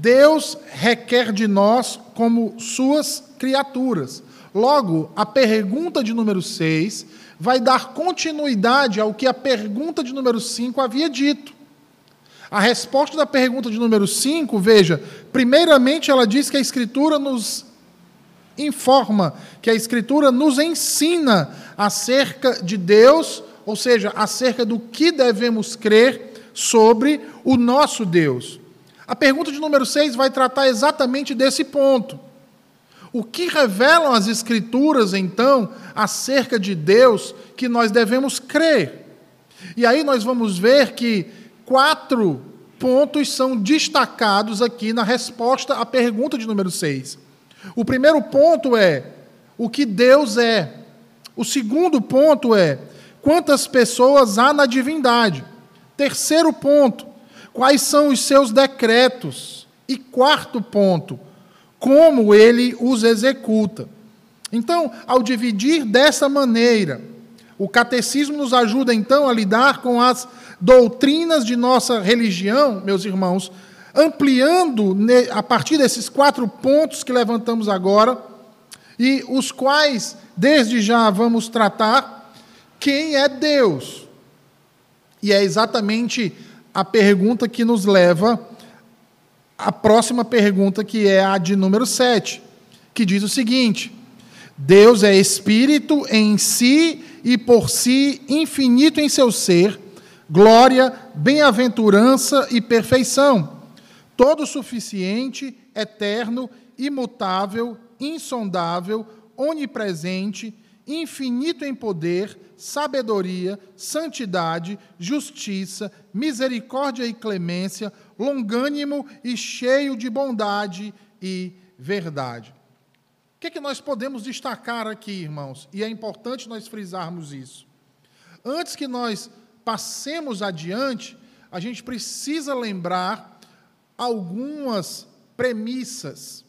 Deus requer de nós como suas criaturas. Logo, a pergunta de número 6 vai dar continuidade ao que a pergunta de número 5 havia dito. A resposta da pergunta de número 5, veja, primeiramente ela diz que a Escritura nos informa, que a Escritura nos ensina acerca de Deus, ou seja, acerca do que devemos crer sobre o nosso Deus. A pergunta de número 6 vai tratar exatamente desse ponto. O que revelam as Escrituras, então, acerca de Deus que nós devemos crer? E aí nós vamos ver que quatro pontos são destacados aqui na resposta à pergunta de número 6. O primeiro ponto é o que Deus é. O segundo ponto é quantas pessoas há na divindade. Terceiro ponto, quais são os seus decretos. E quarto ponto, como ele os executa. Então, ao dividir dessa maneira, o catecismo nos ajuda então a lidar com as doutrinas de nossa religião, meus irmãos, ampliando a partir desses quatro pontos que levantamos agora, e os quais, desde já, vamos tratar, quem é Deus. E é exatamente a pergunta que nos leva à próxima pergunta, que é a de número 7, que diz o seguinte: Deus é espírito em si e por si, infinito em seu ser, glória, bem-aventurança e perfeição, todo suficiente, eterno, imutável, insondável, onipresente, infinito em poder, sabedoria, santidade, justiça, misericórdia e clemência, longânimo e cheio de bondade e verdade. O que, é que nós podemos destacar aqui, irmãos? E é importante nós frisarmos isso. Antes que nós passemos adiante, a gente precisa lembrar algumas premissas.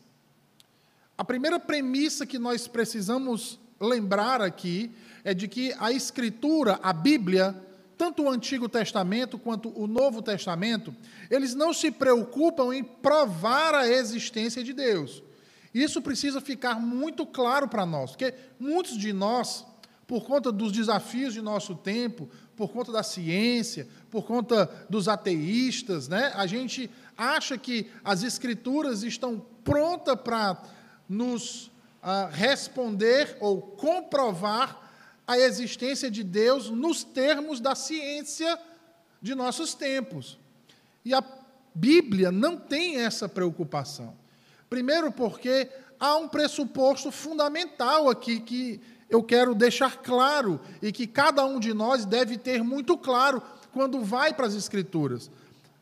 A primeira premissa que nós precisamos lembrar aqui é de que a Escritura, a Bíblia, tanto o Antigo Testamento quanto o Novo Testamento, eles não se preocupam em provar a existência de Deus. Isso precisa ficar muito claro para nós, porque muitos de nós, por conta dos desafios de nosso tempo, por conta da ciência, por conta dos ateístas, né? A gente acha que as escrituras estão prontas para nos ah, responder ou comprovar a existência de Deus nos termos da ciência de nossos tempos. E a Bíblia não tem essa preocupação. Primeiro, porque há um pressuposto fundamental aqui que eu quero deixar claro e que cada um de nós deve ter muito claro quando vai para as Escrituras.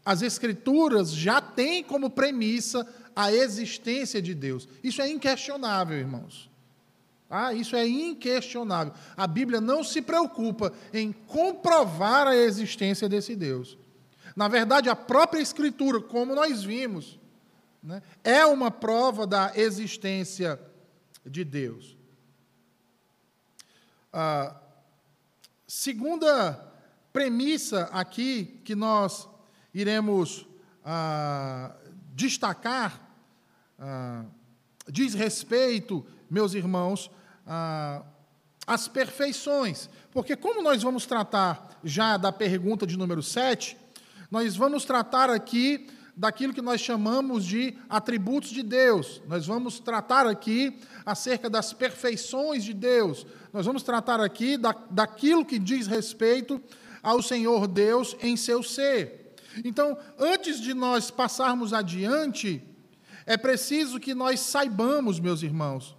As Escrituras já têm como premissa a existência de Deus. Isso é inquestionável, irmãos. Ah, isso é inquestionável. A Bíblia não se preocupa em comprovar a existência desse Deus. Na verdade, a própria Escritura, como nós vimos, né, é uma prova da existência de Deus. A segunda premissa aqui que nós iremos ah, destacar ah, diz respeito, meus irmãos, ah, às perfeições. Porque, como nós vamos tratar já da pergunta de número 7, nós vamos tratar aqui daquilo que nós chamamos de atributos de Deus. Nós vamos tratar aqui acerca das perfeições de Deus. Nós vamos tratar aqui da, daquilo que diz respeito ao Senhor Deus em seu ser. Então, antes de nós passarmos adiante, é preciso que nós saibamos, meus irmãos,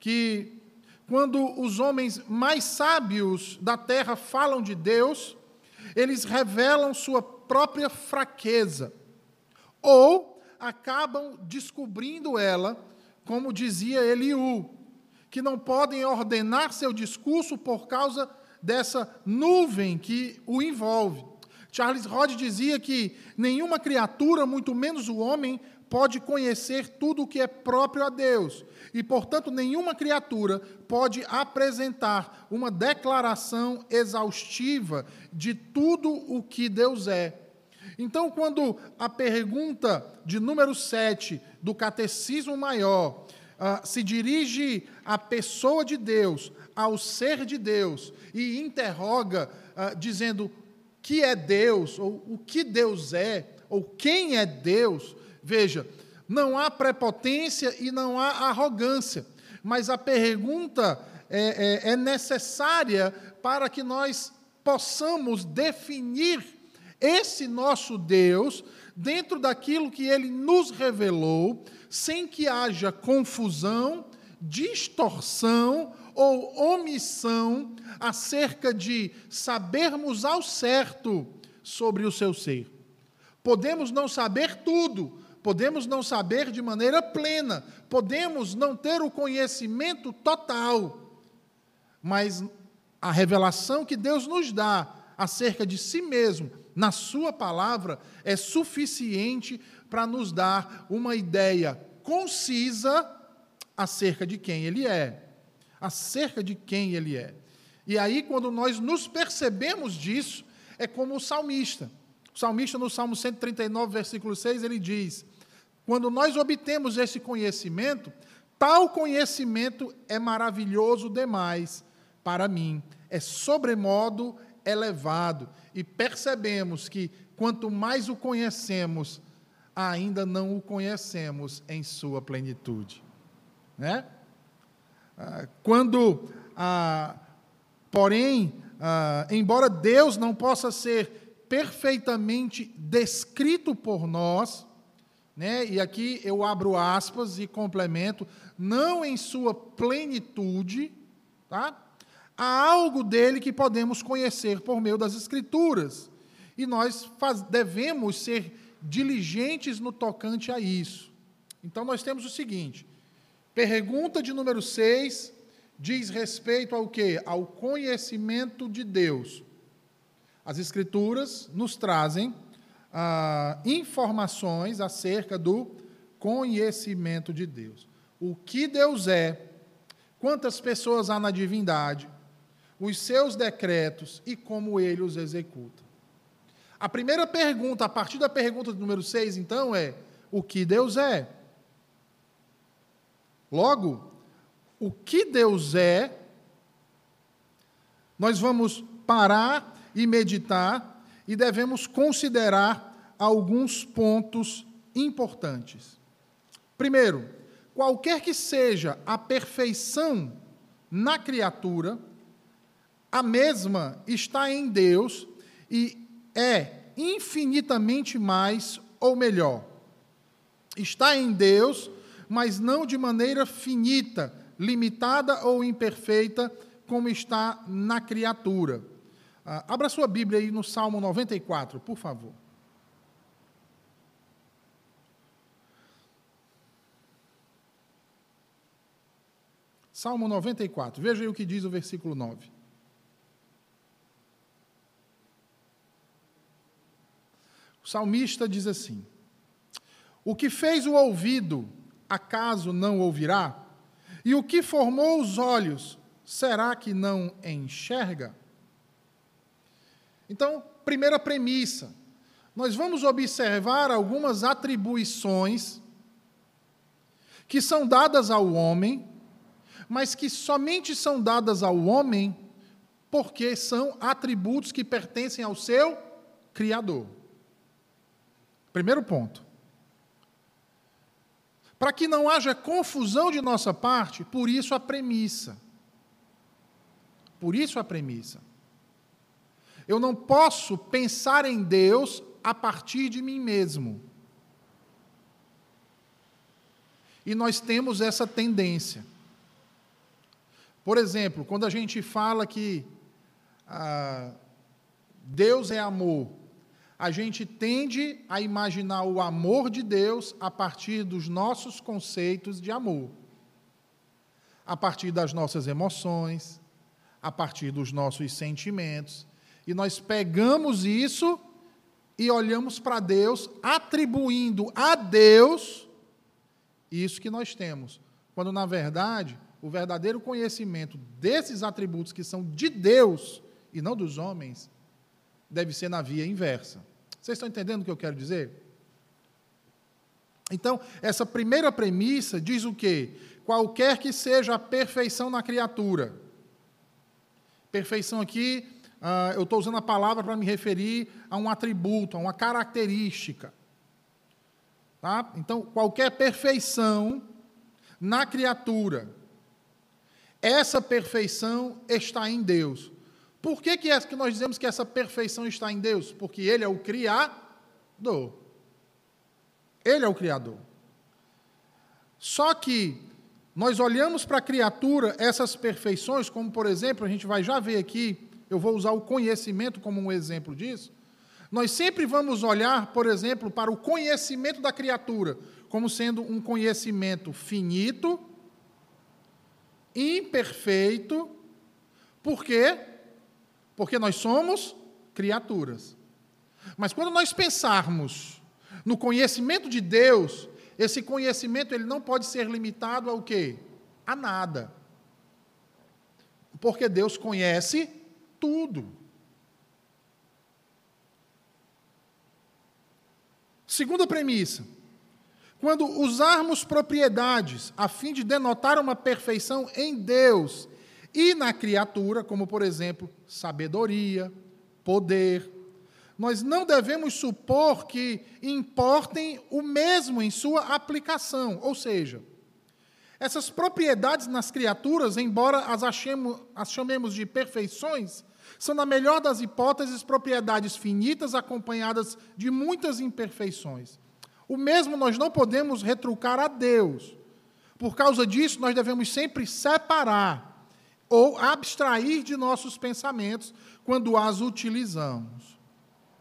que quando os homens mais sábios da terra falam de Deus, eles revelam sua própria fraqueza ou acabam descobrindo ela, como dizia Eliú, que não podem ordenar seu discurso por causa dessa nuvem que o envolve. Charles Rod dizia que nenhuma criatura, muito menos o homem, pode conhecer tudo o que é próprio a Deus. E, portanto, nenhuma criatura pode apresentar uma declaração exaustiva de tudo o que Deus é. Então, quando a pergunta de número 7 do Catecismo Maior uh, se dirige à pessoa de Deus, ao ser de Deus, e interroga, uh, dizendo que é Deus, ou o que Deus é, ou quem é Deus, veja, não há prepotência e não há arrogância, mas a pergunta é, é, é necessária para que nós possamos definir esse nosso Deus dentro daquilo que ele nos revelou, sem que haja confusão, distorção ou omissão acerca de sabermos ao certo sobre o seu ser. Podemos não saber tudo, podemos não saber de maneira plena, podemos não ter o conhecimento total, mas a revelação que Deus nos dá acerca de si mesmo, na Sua palavra, é suficiente para nos dar uma ideia concisa acerca de quem Ele é. Acerca de quem Ele é. E aí, quando nós nos percebemos disso, é como o salmista. O salmista, no Salmo 139, versículo 6, ele diz: Quando nós obtemos esse conhecimento, tal conhecimento é maravilhoso demais para mim, é sobremodo elevado. E percebemos que quanto mais o conhecemos, ainda não o conhecemos em sua plenitude. Né? Ah, quando, ah, porém, ah, embora Deus não possa ser perfeitamente descrito por nós, né? e aqui eu abro aspas e complemento, não em sua plenitude, tá? Há algo dele que podemos conhecer por meio das Escrituras. E nós faz, devemos ser diligentes no tocante a isso. Então, nós temos o seguinte: pergunta de número 6 diz respeito ao que? Ao conhecimento de Deus. As Escrituras nos trazem ah, informações acerca do conhecimento de Deus. O que Deus é, quantas pessoas há na divindade, os seus decretos e como ele os executa. A primeira pergunta, a partir da pergunta número 6, então, é: o que Deus é? Logo, o que Deus é, nós vamos parar e meditar e devemos considerar alguns pontos importantes. Primeiro, qualquer que seja a perfeição na criatura, a mesma está em Deus e é infinitamente mais ou melhor. Está em Deus, mas não de maneira finita, limitada ou imperfeita, como está na criatura. Ah, abra sua Bíblia aí no Salmo 94, por favor. Salmo 94, veja aí o que diz o versículo 9. O salmista diz assim: O que fez o ouvido, acaso não ouvirá? E o que formou os olhos, será que não enxerga? Então, primeira premissa, nós vamos observar algumas atribuições que são dadas ao homem, mas que somente são dadas ao homem porque são atributos que pertencem ao seu Criador. Primeiro ponto. Para que não haja confusão de nossa parte, por isso a premissa. Por isso a premissa. Eu não posso pensar em Deus a partir de mim mesmo. E nós temos essa tendência. Por exemplo, quando a gente fala que ah, Deus é amor, a gente tende a imaginar o amor de Deus a partir dos nossos conceitos de amor, a partir das nossas emoções, a partir dos nossos sentimentos. E nós pegamos isso e olhamos para Deus, atribuindo a Deus isso que nós temos, quando na verdade o verdadeiro conhecimento desses atributos que são de Deus e não dos homens deve ser na via inversa, Vocês estão entendendo o que eu quero dizer? Então, essa primeira premissa diz o quê? Qualquer que seja a perfeição na criatura. Perfeição aqui, eu estou usando a palavra para me referir a um atributo, a uma característica. Tá? Então, qualquer perfeição na criatura, essa perfeição está em Deus. Por que, que, é que nós dizemos que essa perfeição está em Deus? Porque Ele é o Criador. Ele é o Criador. Só que nós olhamos para a criatura essas perfeições, como por exemplo, a gente vai já ver aqui, eu vou usar o conhecimento como um exemplo disso. Nós sempre vamos olhar, por exemplo, para o conhecimento da criatura como sendo um conhecimento finito, imperfeito. Por quê? Porque nós somos criaturas. Mas quando nós pensarmos no conhecimento de Deus, esse conhecimento ele não pode ser limitado ao quê? A nada. Porque Deus conhece tudo. Segunda premissa. Quando usarmos propriedades a fim de denotar uma perfeição em Deus e na criatura, como por exemplo, sabedoria, poder, nós não devemos supor que importem o mesmo em sua aplicação, ou seja, essas propriedades nas criaturas, embora as, achemos, as chamemos de perfeições, são, na melhor das hipóteses, propriedades finitas acompanhadas de muitas imperfeições. O mesmo nós não podemos retrucar a Deus. Por causa disso, nós devemos sempre separar ou abstrair de nossos pensamentos quando as utilizamos.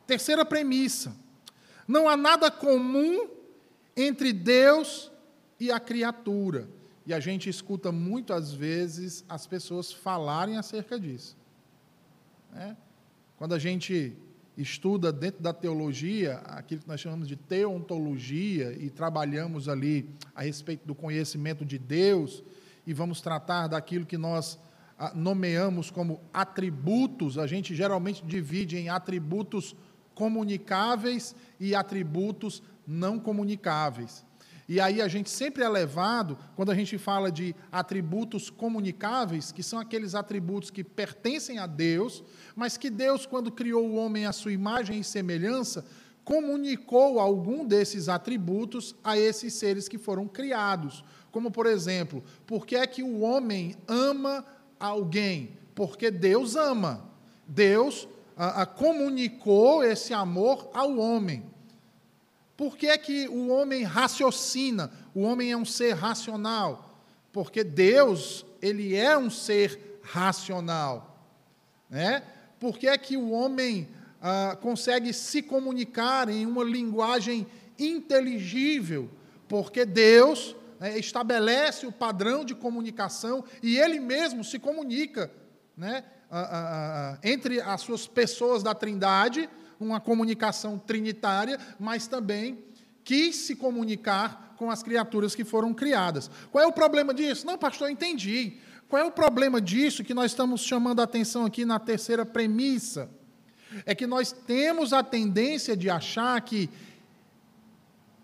Terceira premissa: não há nada comum entre Deus e a criatura. E a gente escuta muitas vezes as pessoas falarem acerca disso. É? Quando a gente estuda dentro da teologia aquilo que nós chamamos de teontologia e trabalhamos ali a respeito do conhecimento de Deus e vamos tratar daquilo que nós ah, nomeamos como atributos, a gente geralmente divide em atributos comunicáveis e atributos não comunicáveis. E aí a gente sempre é levado, quando a gente fala de atributos comunicáveis, que são aqueles atributos que pertencem a Deus, mas que Deus, quando criou o homem à sua imagem e semelhança, comunicou algum desses atributos a esses seres que foram criados. Como, por exemplo, por que é que o homem ama alguém? Porque Deus ama. Deus a, a, comunicou esse amor ao homem. Por que é que o homem raciocina? O homem é um ser racional. Porque Deus, ele é um ser racional. Né? Por que é que o homem ah, consegue se comunicar em uma linguagem inteligível? Porque Deus né, estabelece o padrão de comunicação e ele mesmo se comunica né, ah, ah, entre as suas pessoas da Trindade uma comunicação trinitária, mas também quis se comunicar com as criaturas que foram criadas. Qual é o problema disso? Não, pastor, eu entendi. Qual é o problema disso que nós estamos chamando a atenção aqui na terceira premissa? É que nós temos a tendência de achar que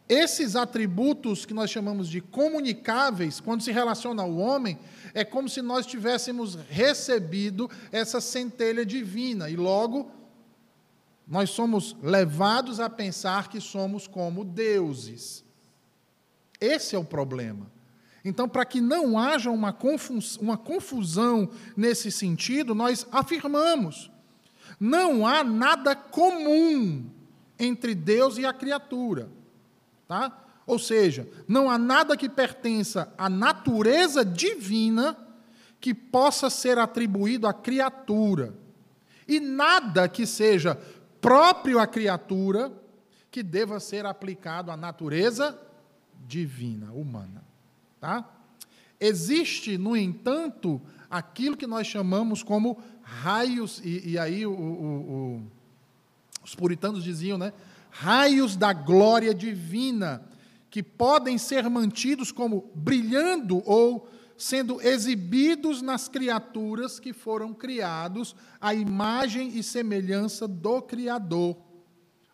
esses atributos que nós chamamos de comunicáveis, quando se relaciona ao homem, é como se nós tivéssemos recebido essa centelha divina e logo nós somos levados a pensar que somos como deuses. Esse é o problema. Então, para que não haja uma confusão, nesse sentido, nós afirmamos: não há nada comum entre Deus e a criatura. Tá? Ou seja, não há nada que pertença à natureza divina que possa ser atribuído à criatura. E nada que seja próprio à criatura que deva ser aplicado à natureza divina, humana. Tá? Existe, no entanto, aquilo que nós chamamos como raios, e, e aí o, o, o, os puritanos diziam, né? Raios da glória divina, que podem ser mantidos como brilhando ou sendo exibidos nas criaturas que foram criados à imagem e semelhança do Criador.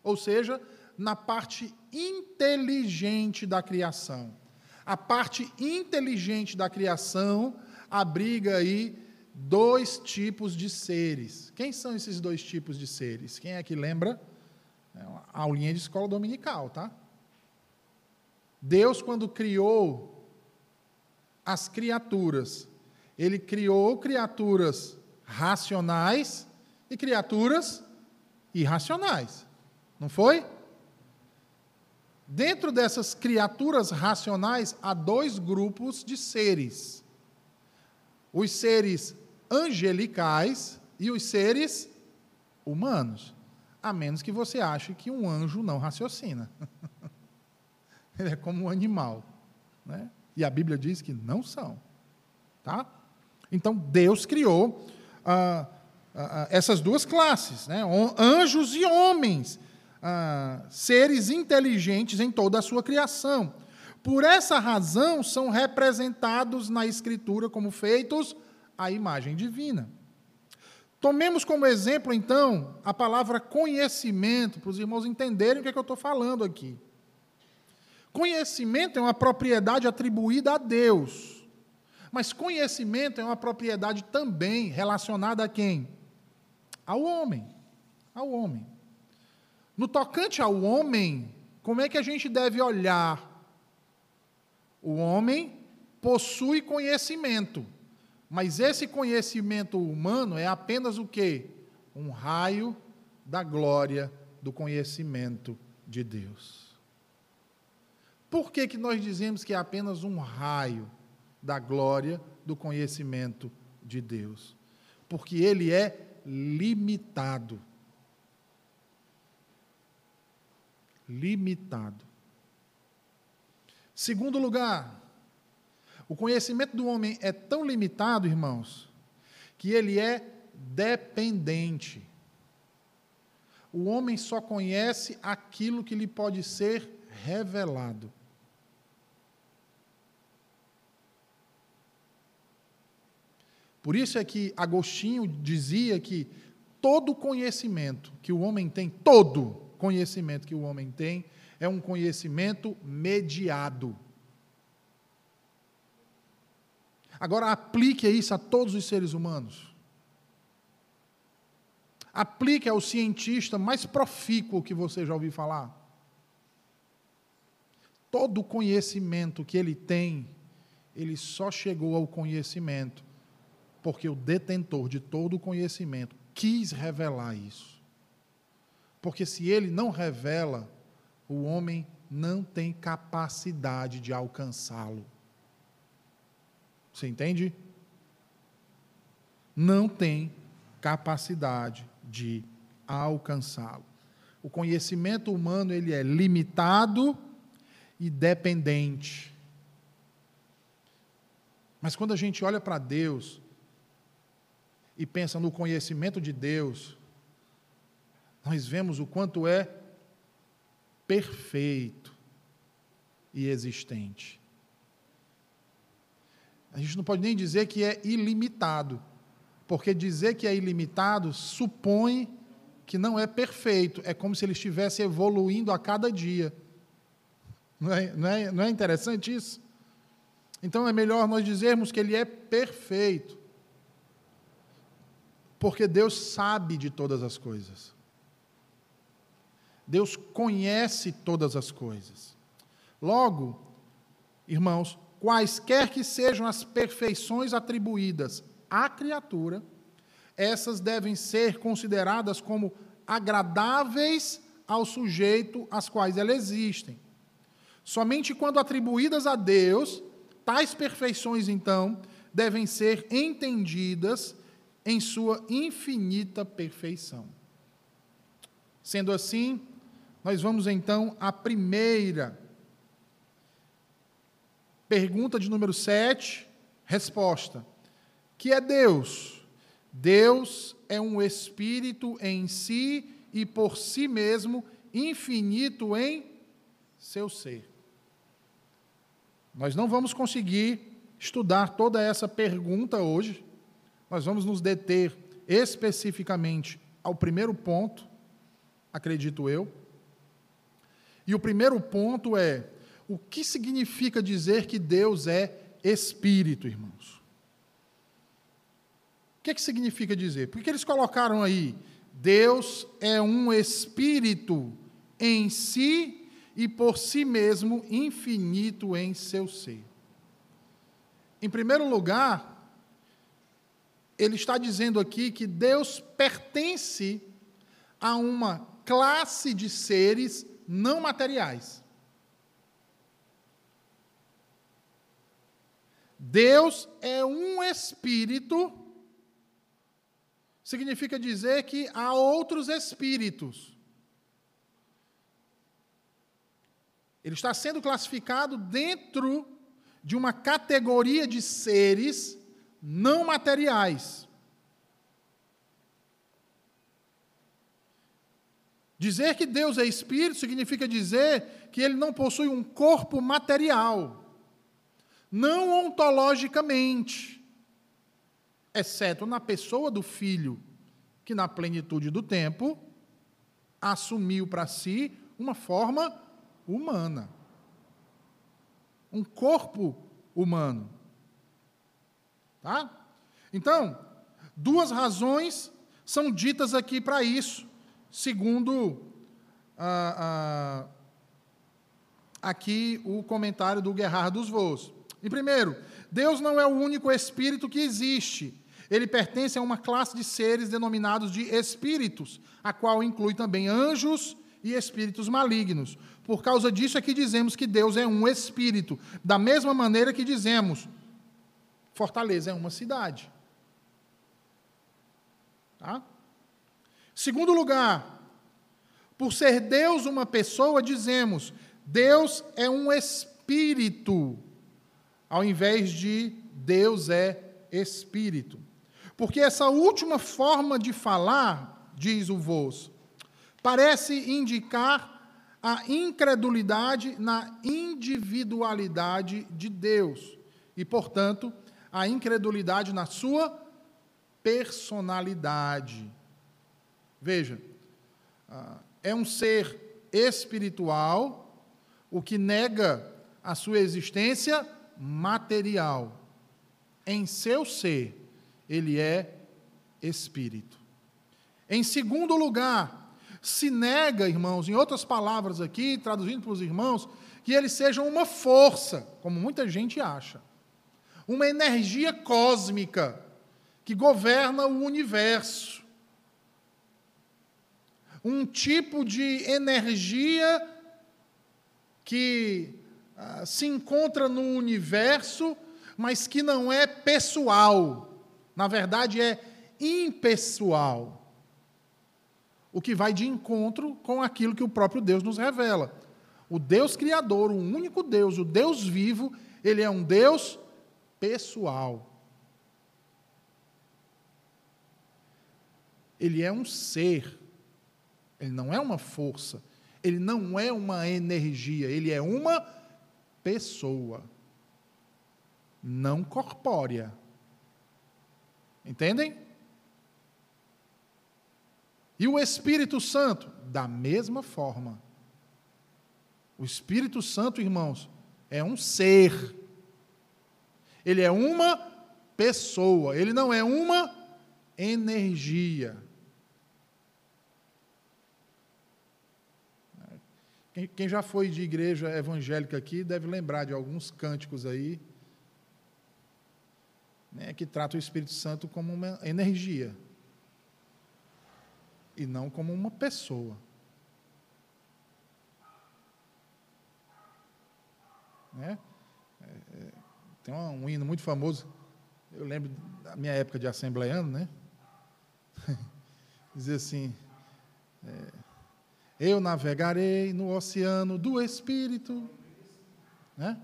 ou seja, na parte inteligente da criação. A parte inteligente da criação abriga aí dois tipos de seres. Quem são esses dois tipos de seres? Quem é que lembra? É uma aulinha de escola dominical, tá? Deus, quando criou as criaturas, ele criou criaturas racionais e criaturas irracionais. Não foi? Dentro dessas criaturas racionais há dois grupos de seres: os seres angelicais e os seres humanos. A menos que você ache que um anjo não raciocina. Ele é como um animal. Né? E a Bíblia diz que não são. Tá? Então, Deus criou ah, ah, ah essas duas classes: né? anjos e homens ah, seres inteligentes em toda a sua criação. Por essa razão, são representados na Escritura como feitos à imagem divina. Tomemos como exemplo, então, a palavra conhecimento, para os irmãos entenderem o que, é que eu estou falando aqui. Conhecimento é uma propriedade atribuída a Deus. Mas conhecimento é uma propriedade também relacionada a quem? Ao homem. Ao homem. No tocante ao homem, como é que a gente deve olhar? O homem possui conhecimento, mas esse conhecimento humano é apenas o quê? Um raio da glória do conhecimento de Deus. Por que, que nós dizemos que é apenas um raio da glória do conhecimento de Deus? Porque ele é limitado. limitado. Segundo lugar, o conhecimento do homem é tão limitado, irmãos, que ele é dependente. O homem só conhece aquilo que lhe pode ser revelado. Por isso é que Agostinho dizia que todo conhecimento que o homem tem, todo, conhecimento que o homem tem é um conhecimento mediado. Agora, aplique isso a todos os seres humanos. Aplique ao cientista mais profícuo que você já ouviu falar. Todo o conhecimento que ele tem, ele só chegou ao conhecimento porque o detentor de todo o conhecimento quis revelar isso. Porque se ele não revela, o homem não tem capacidade de alcançá-lo. Você entende? Não tem capacidade de alcançá-lo. O conhecimento humano ele é limitado e dependente. Mas quando a gente olha para Deus e pensa no conhecimento de Deus, nós vemos o quanto é perfeito e existente. A gente não pode nem dizer que é ilimitado, porque dizer que é ilimitado supõe que não é perfeito, é como se ele estivesse evoluindo a cada dia. Não é, não é, não é interessante isso? Então é melhor nós dizermos que ele é perfeito, porque Deus sabe de todas as coisas. Deus conhece todas as coisas. Logo, irmãos, quaisquer que sejam as perfeições atribuídas à criatura, essas devem ser consideradas como agradáveis ao sujeito às quais elas existem. Somente quando atribuídas a Deus, tais perfeições, então, devem ser entendidas em sua infinita perfeição. Sendo assim, nós vamos então à primeira pergunta de número 7, resposta. Que é Deus? Deus é um espírito em si e por si mesmo, infinito em seu ser. Nós não vamos conseguir estudar toda essa pergunta hoje. Nós vamos nos deter especificamente ao primeiro ponto, acredito eu E o primeiro ponto é: o que significa dizer que Deus é espírito, irmãos? O que, é que significa dizer? Por que eles colocaram aí? Deus é um espírito em si e por si mesmo infinito em seu ser. Em primeiro lugar, ele está dizendo aqui que Deus pertence a uma classe de seres não materiais. Deus é um espírito, significa dizer que há outros espíritos. Ele está sendo classificado dentro de uma categoria de seres não materiais. Dizer que Deus é espírito significa dizer que ele não possui um corpo material, não ontologicamente, exceto na pessoa do filho, que na plenitude do tempo assumiu para si uma forma humana. Um corpo humano. Tá? Então, duas razões são ditas aqui para isso, segundo ah, ah, aqui o comentário do Guerrar dos Voos. Em primeiro, Deus não é o único espírito que existe. Ele pertence a uma classe de seres denominados de espíritos, a qual inclui também anjos e espíritos malignos. Por causa disso é que dizemos que Deus é um espírito, da mesma maneira que dizemos Fortaleza é uma cidade. Tá? Segundo lugar, por ser Deus uma pessoa, dizemos Deus é um espírito, ao invés de Deus é espírito. Porque essa última forma de falar, diz o Vos, parece indicar a incredulidade na individualidade de Deus e, portanto, a incredulidade na sua personalidade. Veja, ah, é um ser espiritual, o que nega a sua existência material. Em seu ser, ele é espírito. Em segundo lugar, se nega, irmãos, em outras palavras aqui, traduzindo para os irmãos, que ele seja uma força, como muita gente acha uma energia cósmica que governa o universo. Um tipo de energia que ah, se encontra no universo, mas que não é pessoal. Na verdade, é impessoal. O que vai de encontro com aquilo que o próprio Deus nos revela. O Deus Criador, o único Deus, o Deus vivo, ele é um Deus pessoal. Ele é um ser, ele não é uma força, ele não é uma energia, ele é uma pessoa, não corpórea. Entendem? E o Espírito Santo, da mesma forma. O Espírito Santo, irmãos, é um ser ele é uma pessoa, ele não é uma energia. Quem já foi de igreja evangélica aqui deve lembrar de alguns cânticos aí né, que tratam o Espírito Santo como uma energia e não como uma pessoa. Né? É, é, tem um hino muito famoso, eu lembro da minha época de assembleiano, né? Dizia assim: é, Eu navegarei no oceano do Espírito. Né?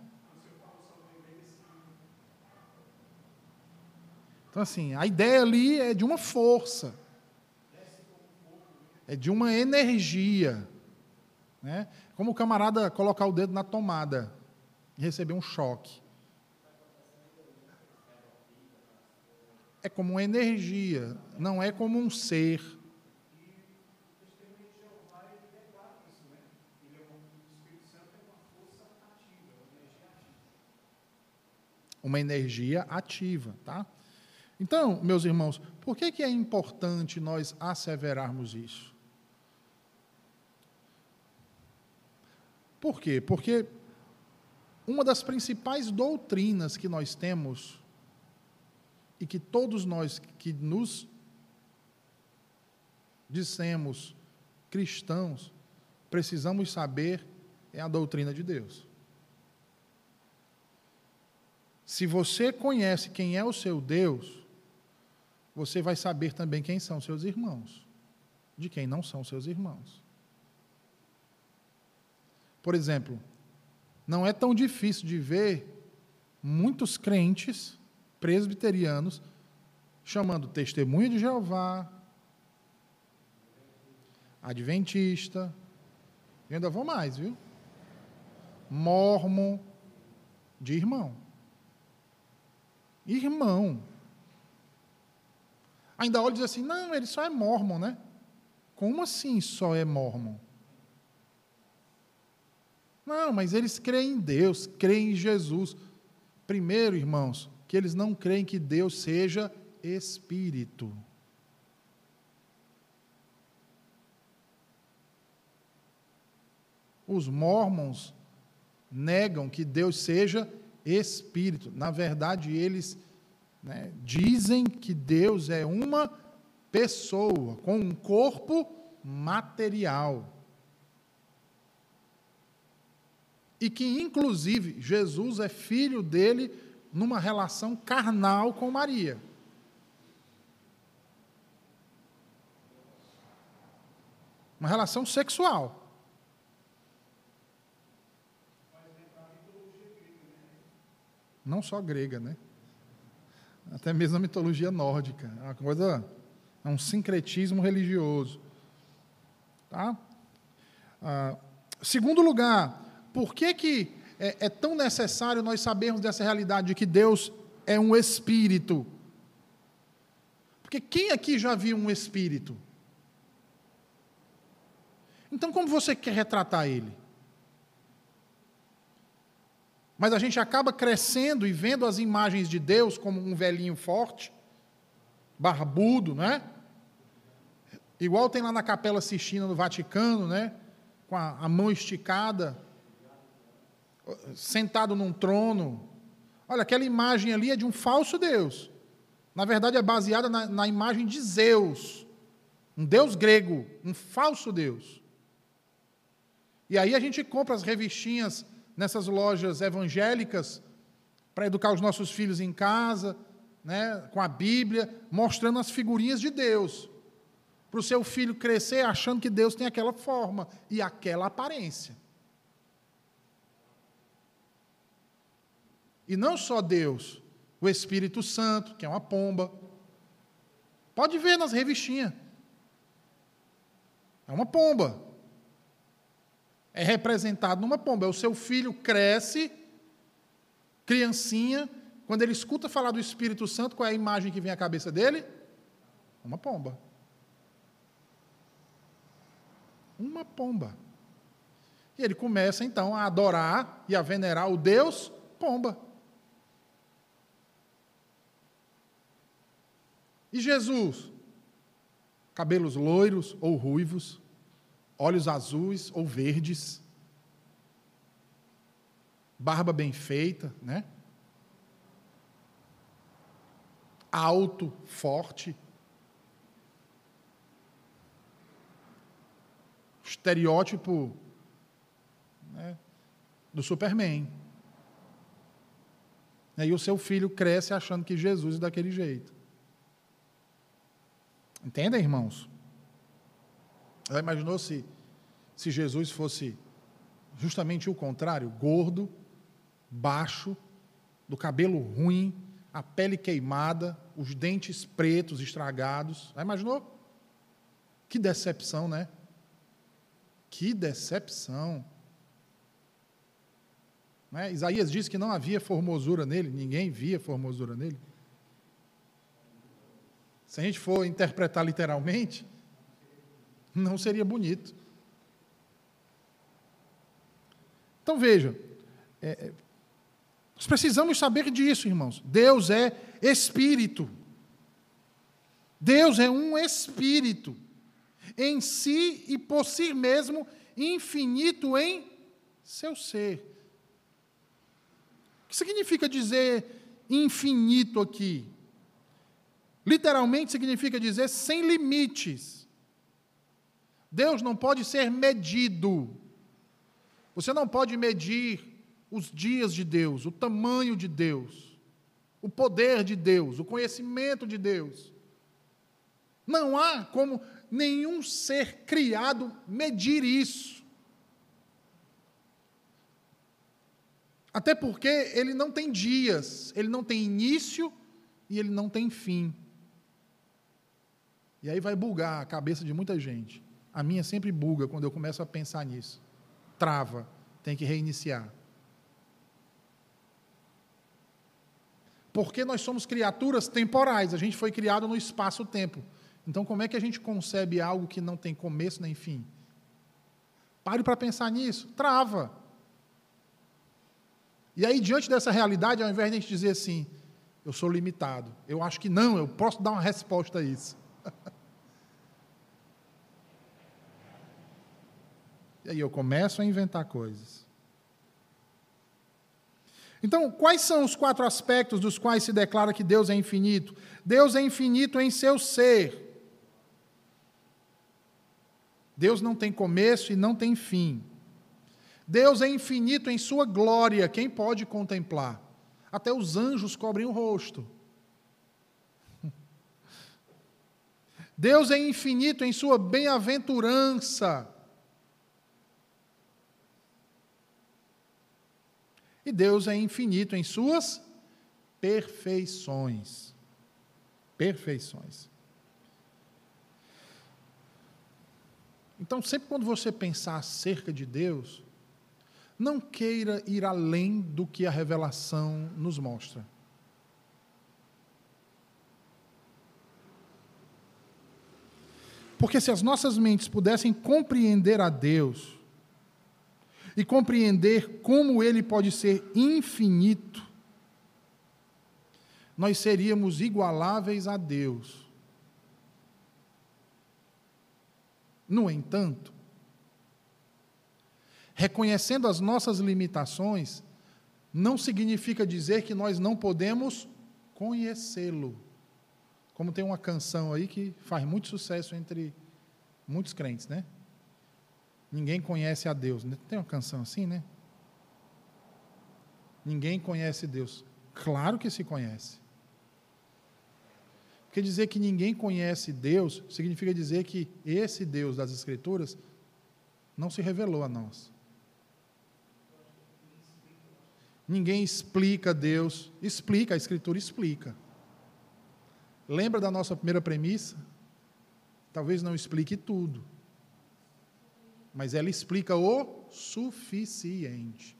Então, assim, a ideia ali é de uma força, é de uma energia. Né? Como o camarada colocar o dedo na tomada e receber um choque. É como uma energia, não é como um ser. uma energia ativa, tá? Então, meus irmãos, por que, que é importante nós asseverarmos isso? Por quê? Porque uma das principais doutrinas que nós temos e que todos nós que nos dissemos cristãos precisamos saber é a doutrina de Deus. Se você conhece quem é o seu Deus, você vai saber também quem são seus irmãos, de quem não são seus irmãos. Por exemplo, não é tão difícil de ver muitos crentes presbiterianos chamando testemunho de Jeová, adventista, e ainda vou mais, viu? Mormon de irmão. Irmão. Ainda olha e diz assim: não, ele só é mormon, né? Como assim só é mormon? Não, mas eles creem em Deus, creem em Jesus. Primeiro, irmãos, que eles não creem que Deus seja espírito. Os mormons negam que Deus seja espírito. Na verdade, eles né, dizem que Deus é uma pessoa com um corpo material. E que, inclusive, Jesus é filho dele numa relação carnal com Maria. Uma relação sexual. Não só grega, né? Até mesmo a mitologia nórdica. É uma coisa, é um sincretismo religioso. Tá? Ah, segundo lugar, por que, que é, é tão necessário nós sabermos dessa realidade de que Deus é um espírito? Porque quem aqui já viu um espírito? Então, como você quer retratar ele? Mas a gente acaba crescendo e vendo as imagens de Deus como um velhinho forte, barbudo, né? Igual tem lá na Capela Sistina no Vaticano, né? Com a, a mão esticada, sentado num trono. Olha, aquela imagem ali é de um falso Deus. Na verdade, é baseada na, na imagem de Zeus, um Deus grego, um falso Deus. E aí a gente compra as revistinhas nessas lojas evangélicas para educar os nossos filhos em casa, né, com a Bíblia, mostrando as figurinhas de Deus. Para o seu filho crescer achando que Deus tem aquela forma e aquela aparência. E não só Deus, o Espírito Santo, que é uma pomba. Pode ver nas revistinhas. É uma pomba é representado numa pomba. O seu filho cresce, criancinha, quando ele escuta falar do Espírito Santo, qual é a imagem que vem à cabeça dele? Uma pomba. Uma pomba. E ele começa então a adorar e a venerar o Deus pomba. E Jesus? Cabelos loiros ou ruivos, olhos azuis ou verdes, barba bem feita, né? Alto, forte. Estereótipo né, do Superman. E aí o seu filho cresce achando que Jesus é daquele jeito. Entendem, irmãos? Já imaginou se, se Jesus fosse justamente o contrário? Gordo, baixo, do cabelo ruim, a pele queimada, os dentes pretos, estragados. Já imaginou? Que decepção, né? Que decepção. Né? Isaías disse que não havia formosura nele, ninguém via formosura nele. Se a gente for interpretar literalmente, não seria bonito. Então veja, é, é, Nós precisamos saber disso, irmãos. Deus é espírito. Deus é um espírito. Em si e por si mesmo, infinito em seu ser. O que significa dizer infinito aqui? Literalmente significa dizer sem limites. Deus não pode ser medido. Você não pode medir os dias de Deus, o tamanho de Deus, o poder de Deus, o conhecimento de Deus. Não há como nenhum ser criado medir isso. Até porque ele não tem dias, ele não tem início e ele não tem fim. E aí vai bugar a cabeça de muita gente. A minha sempre buga quando eu começo a pensar nisso. Trava, tem que reiniciar. Porque nós somos criaturas temporais, a gente foi criado no espaço-tempo. Então, como é que a gente concebe algo que não tem começo nem fim? Pare para pensar nisso, trava. E aí, diante dessa realidade, ao invés de a gente dizer assim, eu sou limitado, eu acho que não, eu posso dar uma resposta a isso. e aí eu começo a inventar coisas. Então, quais são os quatro aspectos dos quais se declara que Deus é infinito? Deus é infinito em seu ser. Deus não tem começo e não tem fim. Deus é infinito em sua glória, quem pode contemplar? Até os anjos cobrem o rosto. Deus é infinito em sua bem-aventurança. E Deus é infinito em suas perfeições. Perfeições. Então, sempre quando você pensar acerca de Deus, não queira ir além do que a revelação nos mostra. Porque se as nossas mentes pudessem compreender a Deus, e compreender como ele pode ser infinito, nós seríamos igualáveis a Deus. No entanto, reconhecendo as nossas limitações, não significa dizer que nós não podemos conhecê-lo. Como tem uma canção aí que faz muito sucesso entre muitos crentes, né? Ninguém conhece a Deus. Tem uma canção assim, né? Ninguém conhece Deus. Claro que se conhece. Porque dizer que ninguém conhece Deus significa dizer que esse Deus das Escrituras não se revelou a nós. Ninguém explica Deus. Explica, a Escritura explica. Lembra da nossa primeira premissa? Talvez não explique tudo mas ela explica o suficiente.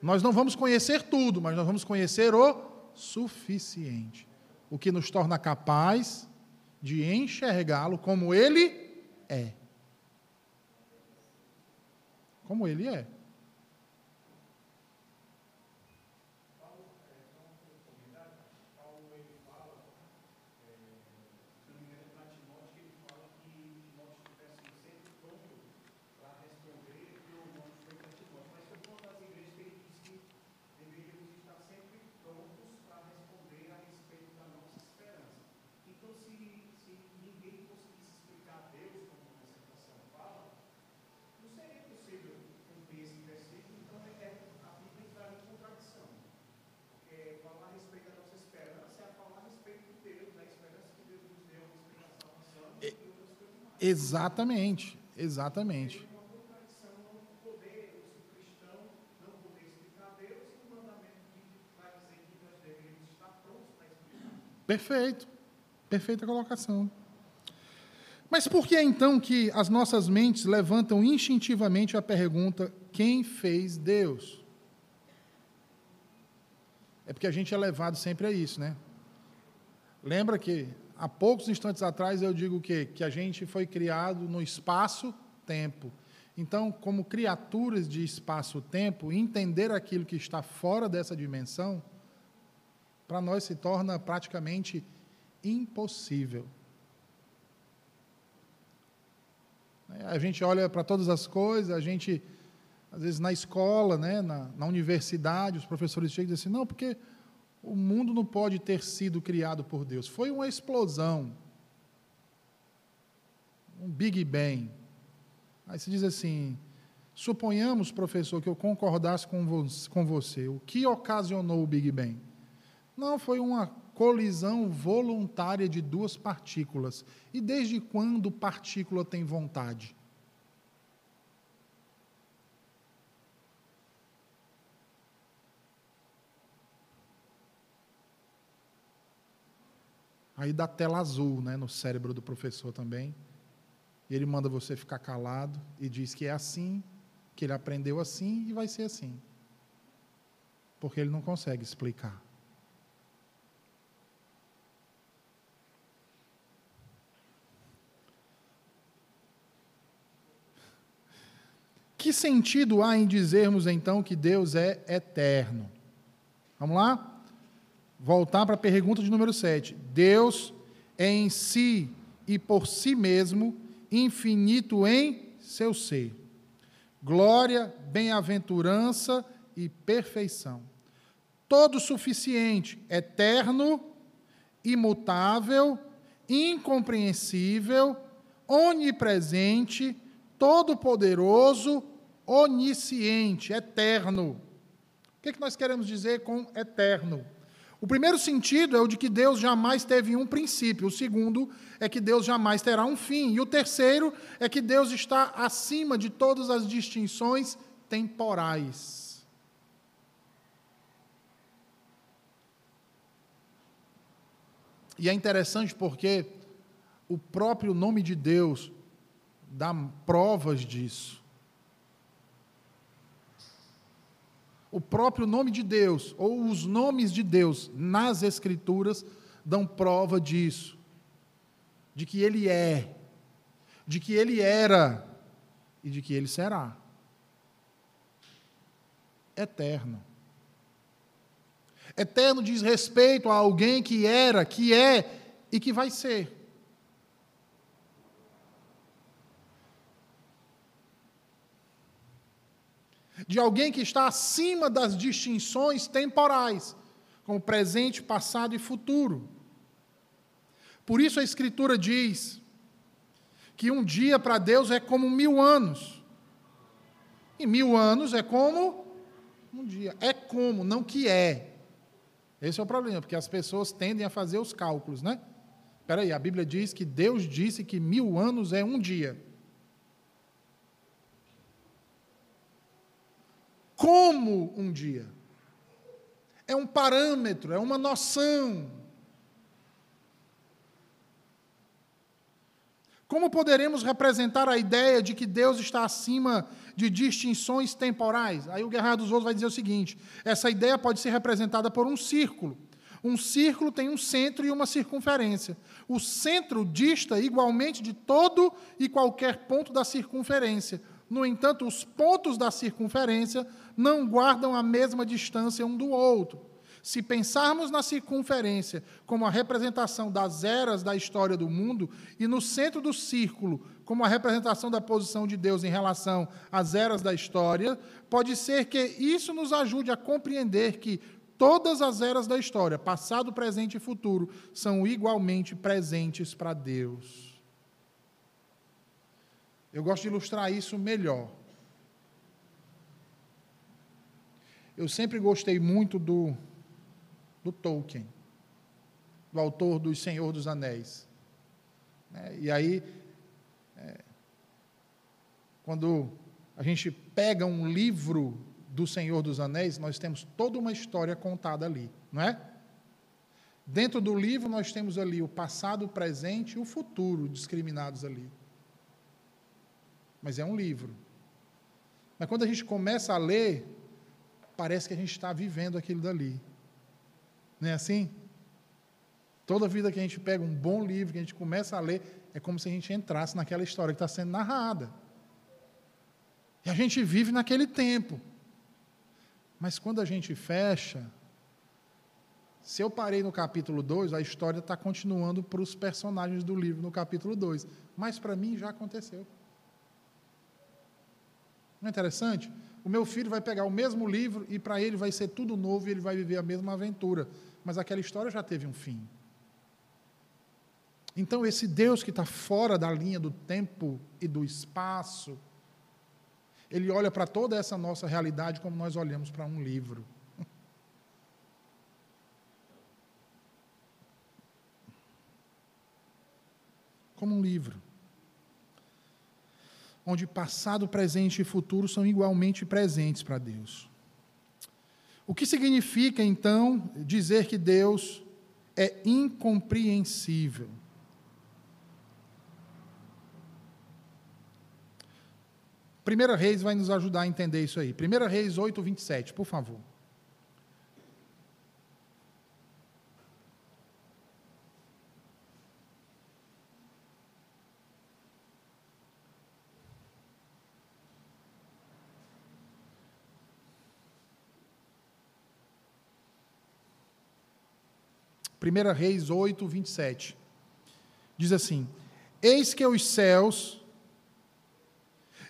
Nós não vamos conhecer tudo, mas nós vamos conhecer o suficiente. O que nos torna capaz de enxergá-lo como ele é. Como ele é. Exatamente, exatamente. Perfeito, perfeita colocação. Mas por que então que as nossas mentes levantam instintivamente a pergunta: quem fez Deus? É porque a gente é levado sempre a isso, né? Lembra que há poucos instantes atrás eu digo que que a gente foi criado no espaço-tempo. Então, como criaturas de espaço-tempo, entender aquilo que está fora dessa dimensão, para nós se torna praticamente impossível. A gente olha para todas as coisas, a gente, às vezes na escola, né, na, na universidade, os professores chegam e dizem assim: não, porque o mundo não pode ter sido criado por Deus. Foi uma explosão, um Big Bang. Aí se diz assim: suponhamos, professor, que eu concordasse com, vo com você. O que ocasionou o Big Bang? Não, foi uma colisão voluntária de duas partículas. E desde quando partícula tem vontade? Aí dá tela azul né, no cérebro do professor também. E ele manda você ficar calado e diz que é assim, que ele aprendeu assim e vai ser assim. Porque ele não consegue explicar. Que sentido há em dizermos então que Deus é eterno? Vamos lá? Voltar para a pergunta de número 7. Deus é em si e por si mesmo infinito em seu ser. Glória, bem-aventurança e perfeição. Todo suficiente, eterno, imutável, incompreensível, onipresente, todo-poderoso, onisciente, eterno. O que, é que nós queremos dizer com eterno? O primeiro sentido é o de que Deus jamais teve um princípio, o segundo é que Deus jamais terá um fim, e o terceiro é que Deus está acima de todas as distinções temporais. E é interessante porque o próprio nome de Deus dá provas disso. O próprio nome de Deus, ou os nomes de Deus nas Escrituras, dão prova disso. De que Ele é, de que Ele era e de que Ele será. Eterno. Eterno diz respeito a alguém que era, que é e que vai ser. De alguém que está acima das distinções temporais, como presente, passado e futuro. Por isso a Escritura diz que um dia para Deus é como mil anos, e mil anos é como um dia. É como, não que é. Esse é o problema, porque as pessoas tendem a fazer os cálculos, né? Espera aí, a Bíblia diz que Deus disse que mil anos é um dia. Como um dia. É um parâmetro, é uma noção. Como poderemos representar a ideia de que Deus está acima de distinções temporais? Aí o Guerra dos Outros vai dizer o seguinte: essa ideia pode ser representada por um círculo. Um círculo tem um centro e uma circunferência. O centro dista igualmente de todo e qualquer ponto da circunferência. No entanto, os pontos da circunferência não guardam a mesma distância um do outro. Se pensarmos na circunferência como a representação das eras da história do mundo e no centro do círculo como a representação da posição de Deus em relação às eras da história, pode ser que isso nos ajude a compreender que todas as eras da história, passado, presente e futuro, são igualmente presentes para Deus. Eu gosto de ilustrar isso melhor. Eu sempre gostei muito do, do Tolkien, do autor do Senhor dos Anéis. É, e aí, é, quando a gente pega um livro do Senhor dos Anéis, nós temos toda uma história contada ali, não é? Dentro do livro, nós temos ali o passado, o presente e o futuro discriminados ali mas é um livro. Mas quando a gente começa a ler, parece que a gente está vivendo aquilo dali. Não é assim? Toda vida que a gente pega um bom livro, que a gente começa a ler, é como se a gente entrasse naquela história que está sendo narrada. E a gente vive naquele tempo. Mas quando a gente fecha, se eu parei no capítulo 2, a história está continuando para os personagens do livro no capítulo 2. Mas para mim já aconteceu. Não é interessante? O meu filho vai pegar o mesmo livro e para ele vai ser tudo novo e ele vai viver a mesma aventura. Mas aquela história já teve um fim. Então, esse Deus que está fora da linha do tempo e do espaço, ele olha para toda essa nossa realidade como nós olhamos para um livro. Como um livro. Onde passado, presente e futuro são igualmente presentes para Deus. O que significa, então, dizer que Deus é incompreensível? Primeira Reis vai nos ajudar a entender isso aí. Primeira Reis 8, 27, por favor. Primeira Reis 8, 27. Diz assim: Eis que os céus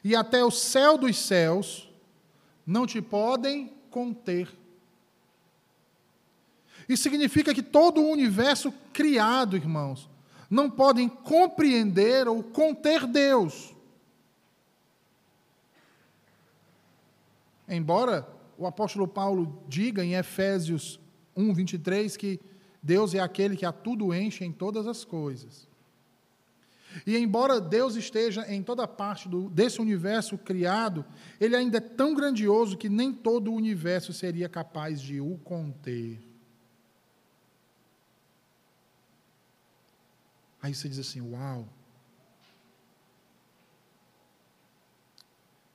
e até o céu dos céus não te podem conter. Isso significa que todo o universo criado, irmãos, não podem compreender ou conter Deus. Embora o apóstolo Paulo diga em Efésios 1, 23 que Deus é aquele que a tudo enche em todas as coisas. E embora Deus esteja em toda parte do, desse universo criado, ele ainda é tão grandioso que nem todo o universo seria capaz de o conter. Aí você diz assim: Uau!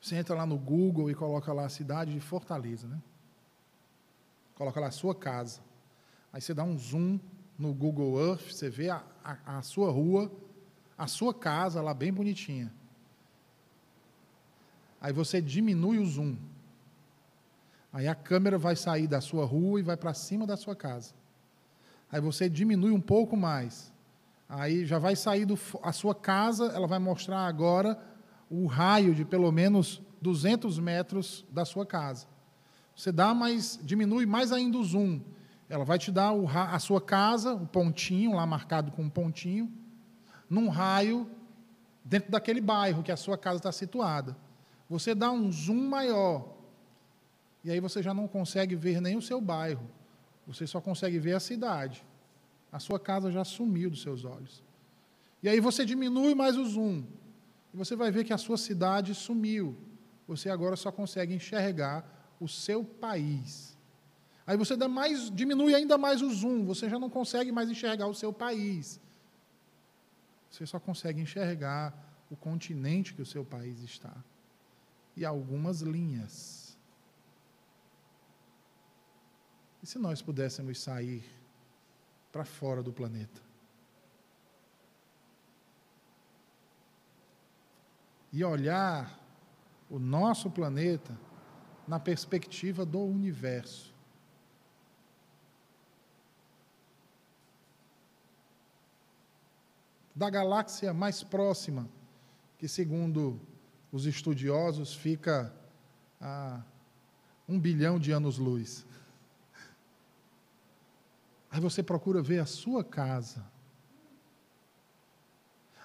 Você entra lá no Google e coloca lá a cidade de Fortaleza, né? Coloca lá a sua casa. Aí você dá um zoom no Google Earth, você vê a, a, a sua rua a sua casa lá bem bonitinha. Aí você diminui o zoom. Aí a câmera vai sair da sua rua e vai para cima da sua casa. Aí você diminui um pouco mais. Aí já vai sair do, a sua casa, ela vai mostrar agora o raio de pelo menos 200 metros da sua casa. Você dá mais, diminui mais ainda o zoom. Ela vai te dar o, a sua casa, o pontinho lá marcado com um pontinho num raio dentro daquele bairro que a sua casa está situada. Você dá um zoom maior, e aí você já não consegue ver nem o seu bairro, você só consegue ver a cidade. A sua casa já sumiu dos seus olhos. E aí você diminui mais o zoom, e você vai ver que a sua cidade sumiu. Você agora só consegue enxergar o seu país. Aí você dá mais, diminui ainda mais o zoom, você já não consegue mais enxergar o seu país. Você só consegue enxergar o continente que o seu país está e algumas linhas. E se nós pudéssemos sair para fora do planeta? E olhar o nosso planeta na perspectiva do universo. Da galáxia mais próxima, que segundo os estudiosos fica a um bilhão de anos-luz. Aí você procura ver a sua casa.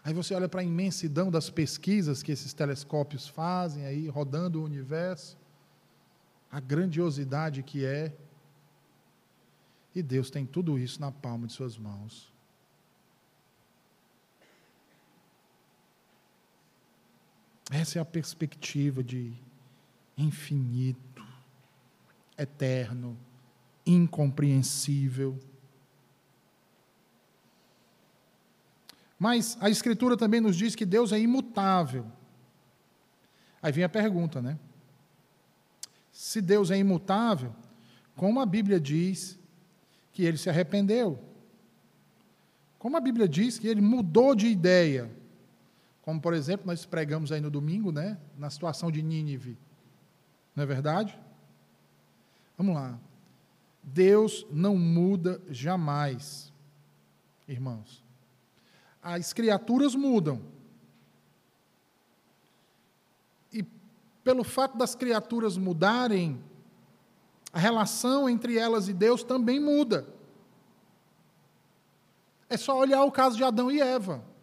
Aí você olha para a imensidão das pesquisas que esses telescópios fazem aí, rodando o universo, a grandiosidade que é. E Deus tem tudo isso na palma de suas mãos. Essa é a perspectiva de infinito, eterno, incompreensível. Mas a Escritura também nos diz que Deus é imutável. Aí vem a pergunta, né? Se Deus é imutável, como a Bíblia diz que ele se arrependeu? Como a Bíblia diz que ele mudou de ideia? Como, por exemplo, nós pregamos aí no domingo, né? Na situação de Nínive. Não é verdade? Vamos lá. Deus não muda jamais, irmãos. As criaturas mudam. E pelo fato das criaturas mudarem, a relação entre elas e Deus também muda. É só olhar o caso de Adão e Eva.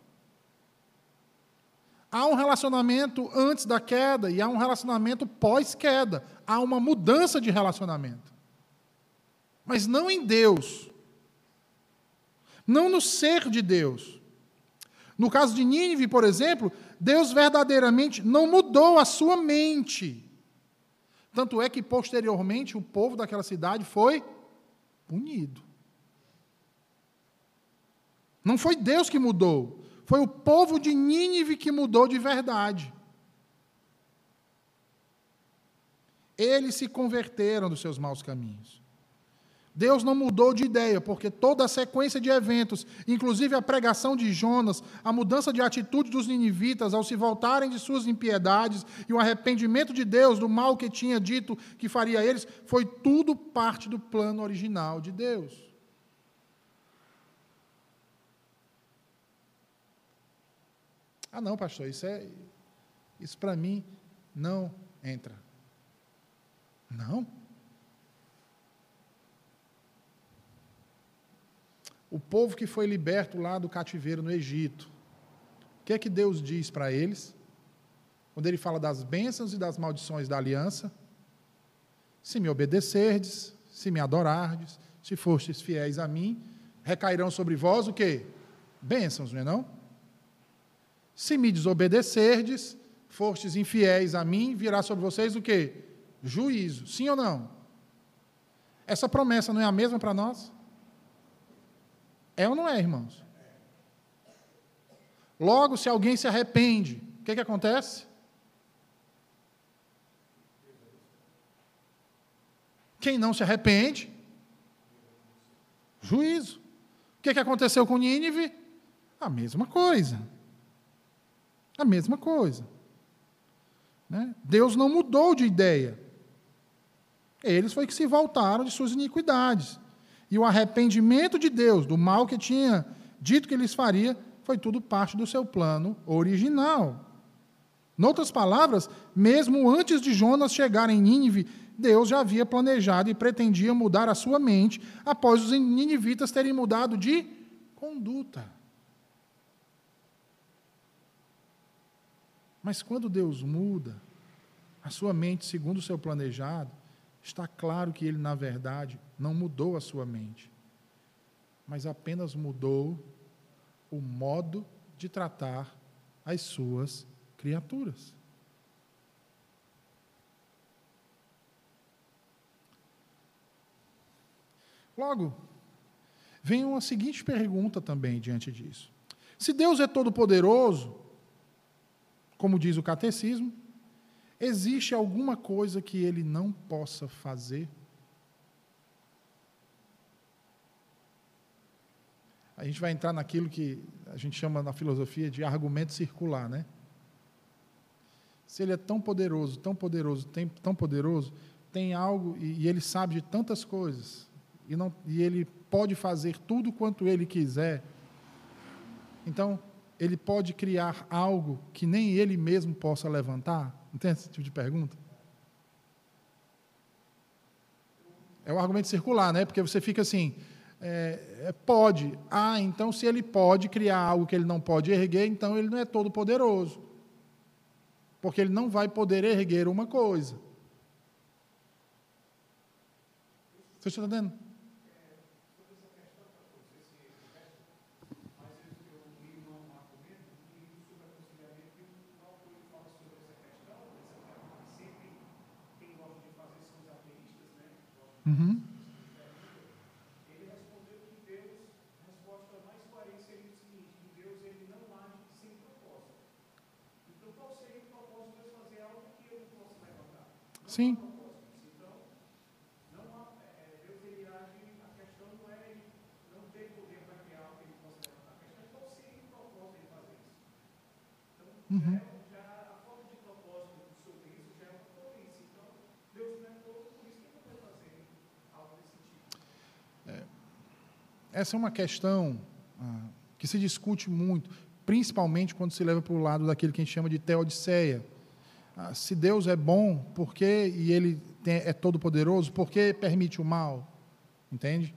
Há um relacionamento antes da queda e há um relacionamento pós-queda. Há uma mudança de relacionamento. Mas não em Deus. Não no ser de Deus. No caso de Nínive, por exemplo, Deus verdadeiramente não mudou a sua mente. Tanto é que, posteriormente, o povo daquela cidade foi punido. Não foi Deus que mudou, foi o povo de Nínive que mudou de verdade. Eles se converteram dos seus maus caminhos. Deus não mudou de ideia, porque toda a sequência de eventos, inclusive a pregação de Jonas, a mudança de atitude dos ninivitas ao se voltarem de suas impiedades e o arrependimento de Deus do mal que tinha dito que faria a eles, foi tudo parte do plano original de Deus. Ah, não, pastor, isso é isso para mim não entra. Não. O povo que foi liberto lá do cativeiro no Egito, o que é que Deus diz para eles? Quando ele fala das bênçãos e das maldições da aliança, se me obedecerdes, se me adorardes, se fostes fiéis a mim, recairão sobre vós o quê? Bênçãos, não é não? Se me desobedecerdes, fostes infiéis a mim, virá sobre vocês o quê? Juízo. Sim ou não? Essa promessa não é a mesma para nós? É ou não é, irmãos? Logo, se alguém se arrepende, o que, que acontece? Quem não se arrepende, juízo. O que, que aconteceu com Nínive? A mesma coisa. A mesma coisa. Né? Deus não mudou de ideia. Eles foi que se voltaram de suas iniquidades. E o arrependimento de Deus do mal que tinha dito que eles faria foi tudo parte do seu plano original. Noutras palavras, mesmo antes de Jonas chegar em Nínive, Deus já havia planejado e pretendia mudar a sua mente após os ninivitas terem mudado de conduta. Mas quando Deus muda a sua mente segundo o seu planejado, está claro que ele, na verdade, não mudou a sua mente, mas apenas mudou o modo de tratar as suas criaturas. Logo, vem uma seguinte pergunta também diante disso. Se Deus é todo-poderoso, como diz o catecismo, existe alguma coisa que ele não possa fazer? A gente vai entrar naquilo que a gente chama na filosofia de argumento circular, né? Se ele é tão poderoso, tão poderoso, tão poderoso, tem algo e, e ele sabe de tantas coisas e, não, e ele pode fazer tudo quanto ele quiser. Então, ele pode criar algo que nem ele mesmo possa levantar? Entende esse tipo de pergunta? É um argumento circular, né? Porque você fica assim, é, é, pode. Ah, então se ele pode criar algo que ele não pode erguer, então ele não é todo poderoso. Porque ele não vai poder erguer uma coisa. Você está entendendo? Uhum. Ele respondeu que Deus, a resposta mais coerente seria o seguinte, que Deus ele não age sem propósito. Então qual seria o propósito de Deus fazer algo que ele não possa levantar? Não Sim. Então, não há, é, Deus ele age, a questão não é ele não ter poder para criar algo que ele possa levantar. A questão é qual seria o propósito de fazer isso. Então, Uhum. Já a falta de propósito sobre isso já é uma tolice. Então, Deus não é todo, por isso que ele não vai fazer algo desse tipo. Essa é uma questão ah, que se discute muito, principalmente quando se leva para o lado daquilo que a gente chama de teodiceia. Ah, se Deus é bom, por que, e Ele tem- é todo poderoso, por que permite o mal? Entende?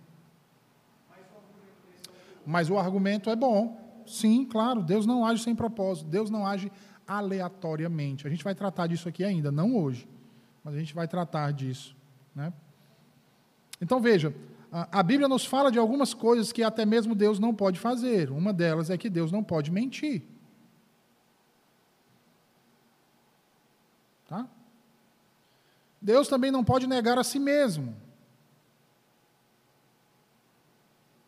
Mas o argumento é bom. Sim, claro, Deus não age sem propósito, Deus não age aleatoriamente. A gente vai tratar disso aqui ainda, não hoje, mas a gente vai tratar disso. Né? Então veja, a Bíblia nos fala de algumas coisas que até mesmo Deus não pode fazer. Uma delas é que Deus não pode mentir. Tá? Deus também não pode negar a si mesmo.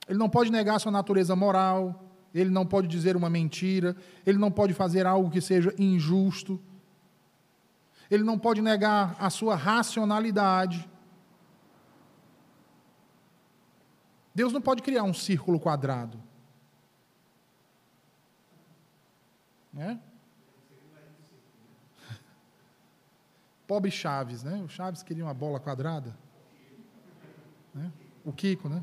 Ele não pode negar sua natureza moral, ele não pode dizer uma mentira, ele não pode fazer algo que seja injusto, ele não pode negar a sua racionalidade. Deus não pode criar um círculo quadrado. Né? Pobre Chaves, né? O Chaves queria uma bola quadrada. Né? O Kiko, né?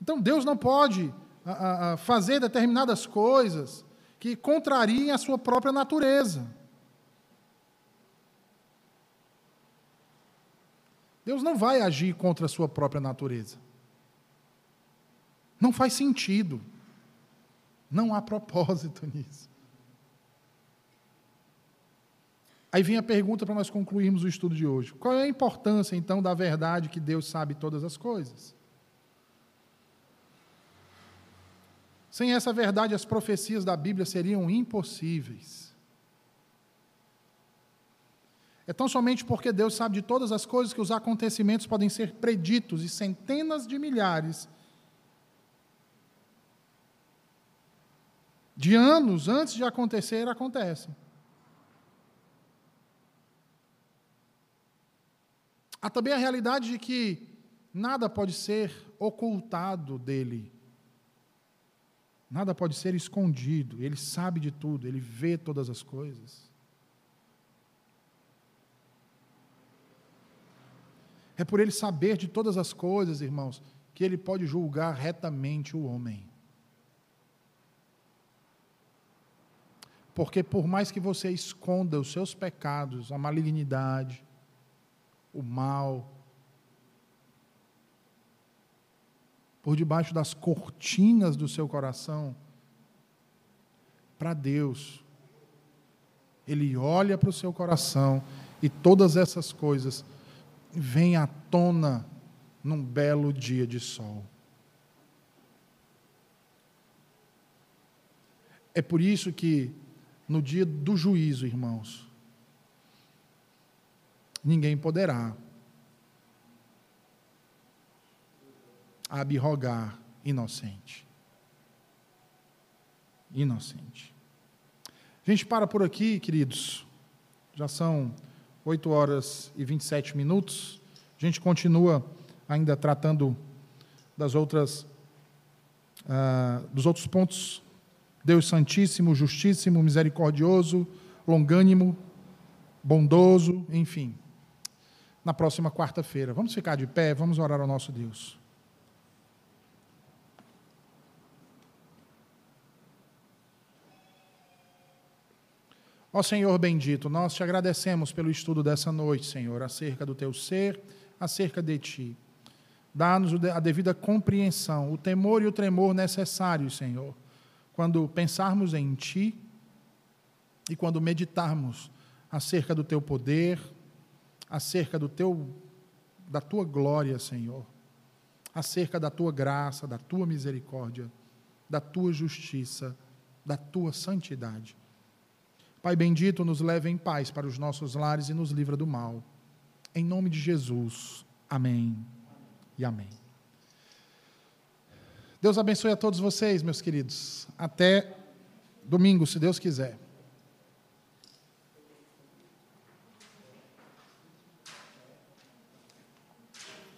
Então Deus não pode a, a, a, fazer determinadas coisas que contrariem a sua própria natureza. Deus não vai agir contra a sua própria natureza. Não faz sentido. Não há propósito nisso. Aí vem a pergunta para nós concluirmos o estudo de hoje: qual é a importância então da verdade que Deus sabe todas as coisas? Sem essa verdade, as profecias da Bíblia seriam impossíveis. É tão somente porque Deus sabe de todas as coisas que os acontecimentos podem ser preditos e centenas de milhares de anos antes de acontecer acontecem. Há também a realidade de que nada pode ser ocultado dele. Nada pode ser escondido. Ele sabe de tudo, ele vê todas as coisas. É por ele saber de todas as coisas, irmãos, que ele pode julgar retamente o homem. Porque por mais que você esconda os seus pecados, a malignidade, o mal, por debaixo das cortinas do seu coração, para Deus, Ele olha para o seu coração e todas essas coisas vêm à tona num belo dia de sol. É por isso que no dia do juízo, irmãos, ninguém poderá abrogar inocente. Inocente. A gente para por aqui, queridos. Já são 8 horas e 27 minutos. A gente continua ainda tratando das outras, uh, dos outros pontos. Deus Santíssimo, Justíssimo, Misericordioso, Longânimo, Bondoso, enfim. Na próxima quarta-feira. Vamos ficar de pé, vamos orar ao nosso Deus. Ó Senhor bendito, nós te agradecemos pelo estudo dessa noite, Senhor, acerca do teu ser, acerca de ti. Dá-nos a devida compreensão, o temor e o tremor necessários, Senhor, quando pensarmos em ti e quando meditarmos acerca do teu poder, acerca do teu da tua glória, Senhor, acerca da tua graça, da tua misericórdia, da tua justiça, da tua santidade. Pai bendito, nos leve em paz para os nossos lares e nos livra do mal. Em nome de Jesus. Amém e amém. Deus abençoe a todos vocês, meus queridos. Até domingo, se Deus quiser.